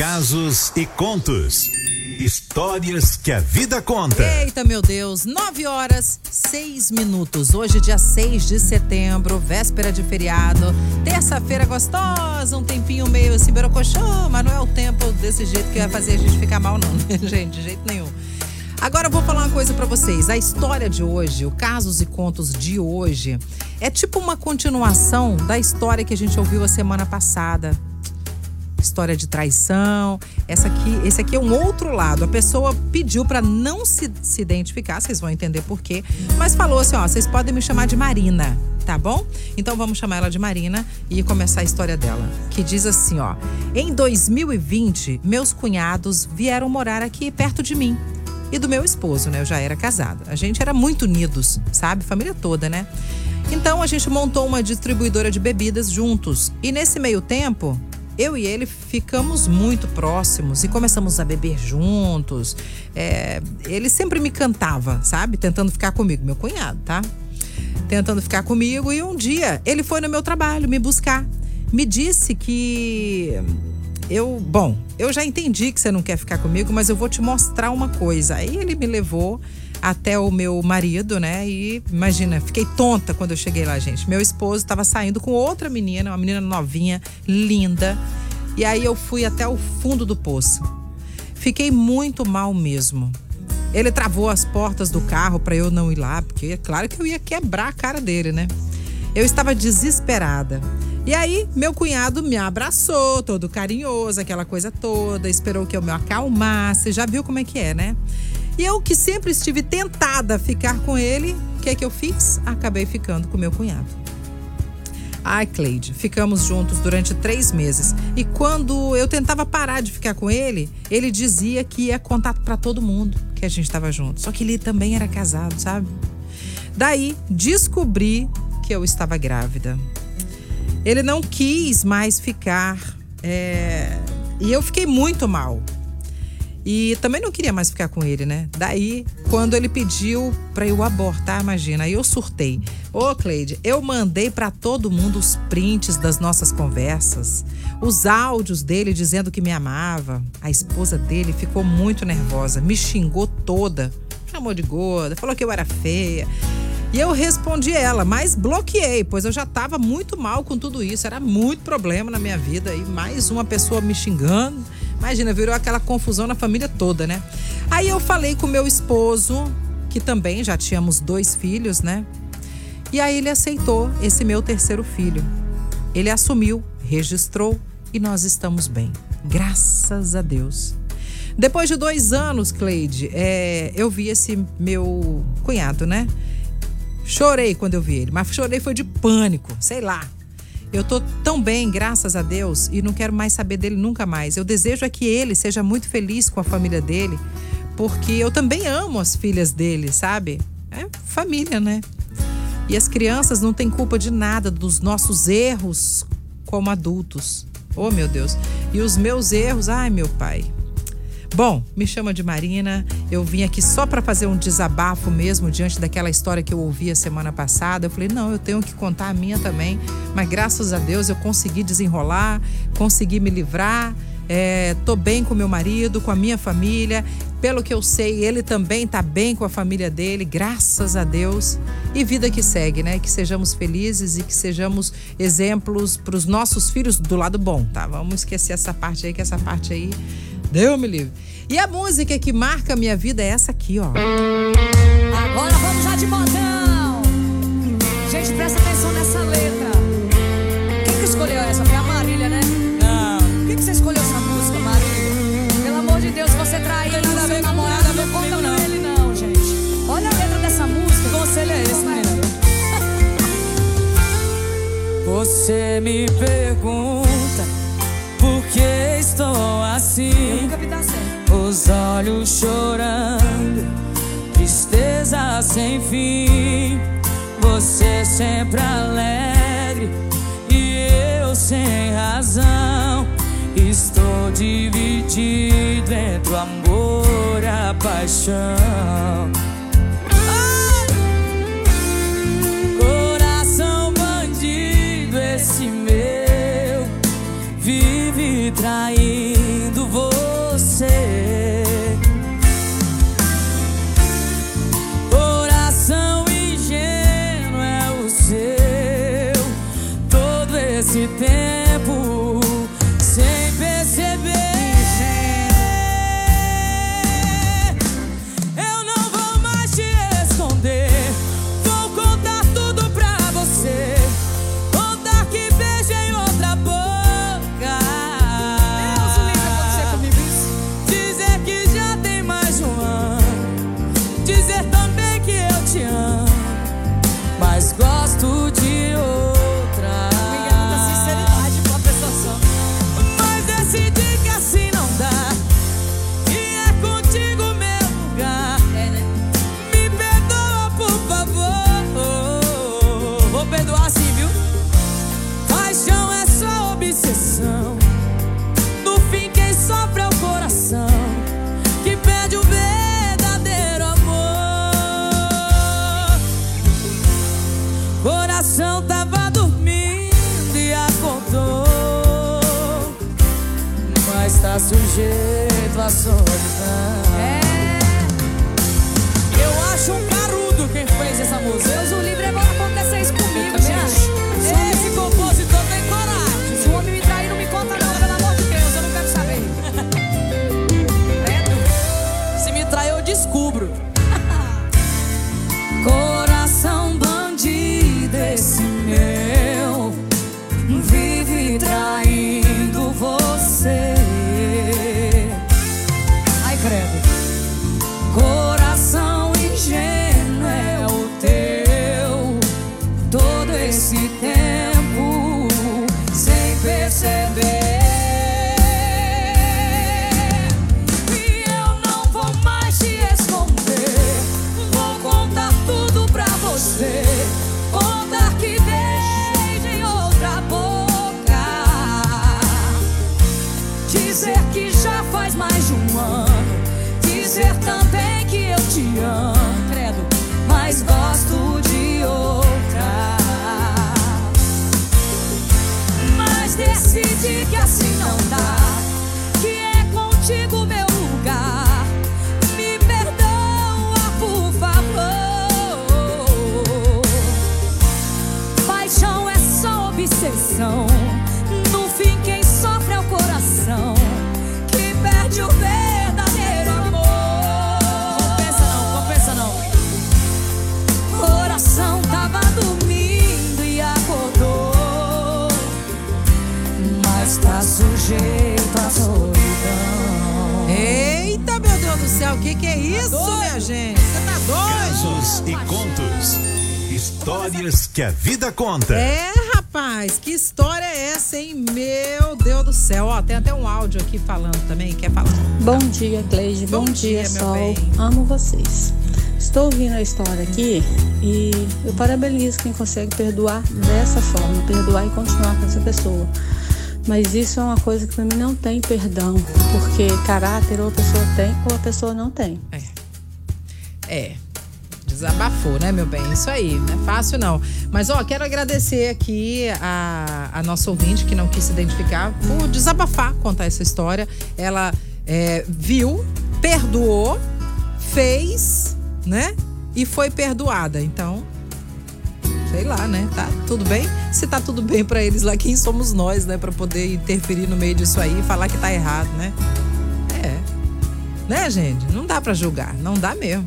Casos e contos. Histórias que a vida conta. Eita, meu Deus, 9 horas, 6 minutos. Hoje, dia 6 de setembro, véspera de feriado. Terça-feira gostosa, um tempinho meio assim, berocochô, mas não é o tempo desse jeito que vai fazer a gente ficar mal, não, né, gente? De jeito nenhum. Agora eu vou falar uma coisa para vocês. A história de hoje, o Casos e Contos de hoje, é tipo uma continuação da história que a gente ouviu a semana passada história de traição. Essa aqui, esse aqui é um outro lado. A pessoa pediu para não se, se identificar, vocês vão entender por quê, mas falou assim: ó, vocês podem me chamar de Marina, tá bom? Então vamos chamar ela de Marina e começar a história dela. Que diz assim: ó, em 2020, meus cunhados vieram morar aqui perto de mim. E do meu esposo, né? Eu já era casada. A gente era muito unidos, sabe? Família toda, né? Então a gente montou uma distribuidora de bebidas juntos. E nesse meio tempo, eu e ele ficamos muito próximos e começamos a beber juntos. É, ele sempre me cantava, sabe? Tentando ficar comigo, meu cunhado, tá? Tentando ficar comigo. E um dia ele foi no meu trabalho me buscar. Me disse que eu, bom, eu já entendi que você não quer ficar comigo, mas eu vou te mostrar uma coisa. Aí ele me levou até o meu marido, né? E imagina, fiquei tonta quando eu cheguei lá, gente. Meu esposo estava saindo com outra menina, uma menina novinha, linda. E aí eu fui até o fundo do poço. Fiquei muito mal mesmo. Ele travou as portas do carro para eu não ir lá, porque é claro que eu ia quebrar a cara dele, né? Eu estava desesperada. E aí, meu cunhado me abraçou, todo carinhoso, aquela coisa toda, esperou que eu me acalmasse. Já viu como é que é, né? E eu que sempre estive tentada a ficar com ele, o que é que eu fiz? Acabei ficando com meu cunhado. Ai, Cleide, ficamos juntos durante três meses. E quando eu tentava parar de ficar com ele, ele dizia que ia contar para todo mundo que a gente estava junto. Só que ele também era casado, sabe? Daí descobri que eu estava grávida. Ele não quis mais ficar. É... E eu fiquei muito mal. E também não queria mais ficar com ele, né? Daí, quando ele pediu para eu abortar, imagina, aí eu surtei. Ô, Cleide, eu mandei para todo mundo os prints das nossas conversas, os áudios dele dizendo que me amava. A esposa dele ficou muito nervosa, me xingou toda, chamou de gorda, falou que eu era feia. E eu respondi ela, mas bloqueei, pois eu já estava muito mal com tudo isso. Era muito problema na minha vida. E mais uma pessoa me xingando. Imagina, virou aquela confusão na família toda, né? Aí eu falei com meu esposo, que também já tínhamos dois filhos, né? E aí ele aceitou esse meu terceiro filho. Ele assumiu, registrou e nós estamos bem. Graças a Deus. Depois de dois anos, Cleide, é, eu vi esse meu cunhado, né? Chorei quando eu vi ele, mas chorei foi de pânico, sei lá. Eu tô tão bem, graças a Deus, e não quero mais saber dele nunca mais. Eu desejo é que ele seja muito feliz com a família dele, porque eu também amo as filhas dele, sabe? É família, né? E as crianças não têm culpa de nada dos nossos erros como adultos. Oh, meu Deus. E os meus erros, ai, meu pai. Bom, me chama de Marina. Eu vim aqui só para fazer um desabafo mesmo diante daquela história que eu ouvi a semana passada. Eu falei, não, eu tenho que contar a minha também. Mas graças a Deus eu consegui desenrolar, consegui me livrar. É, tô bem com meu marido, com a minha família. Pelo que eu sei, ele também tá bem com a família dele, graças a Deus. E vida que segue, né? Que sejamos felizes e que sejamos exemplos para os nossos filhos do lado bom, tá? Vamos esquecer essa parte aí, que essa parte aí Deu me livre. E a música que marca a minha vida é essa aqui, ó. Agora vamos já de modão. Gente, presta atenção nessa letra. Olhos chorando, tristeza sem fim. Você sempre alegre e eu sem razão. Estou dividido entre o amor e a paixão. proteção. No fim, quem sofre é o coração que pede o verdadeiro amor. Coração tava dormindo e acordou, mas tá sujeito à solidão. É. Eu acho um carudo quem fez essa música. Descubro. Obsessão. No fim, quem sofre é o coração. Que perde o verdadeiro amor. Compensa não, compensa não. Coração tava dormindo e acordou, mas tá sujeito à solidão. Eita, meu Deus do céu, o que, que é isso, minha gente? Você tá doido? Casos e contos. Histórias que a vida conta. É, rapaz, que história é essa, hein? Meu Deus do céu. Ó, tem até um áudio aqui falando também. Quer falar? Bom dia, Cleide. Bom Bom, dia, dia, meu Sol. bem. Amo vocês. Estou ouvindo a história aqui e eu parabenizo quem consegue perdoar dessa forma, perdoar e continuar com essa pessoa. Mas isso é uma coisa que para mim não tem perdão, porque caráter ou a pessoa tem ou a pessoa não tem. É. Desabafou, né, meu bem? Isso aí, não é fácil não. Mas, ó, quero agradecer aqui a, a nossa ouvinte que não quis se identificar por desabafar, contar essa história. Ela é, viu, perdoou, fez, né? E foi perdoada. Então, sei lá, né? Tá tudo bem? Se tá tudo bem pra eles lá, quem somos nós, né? Pra poder interferir no meio disso aí e falar que tá errado, né? É. Né, gente? Não dá pra julgar. Não dá mesmo.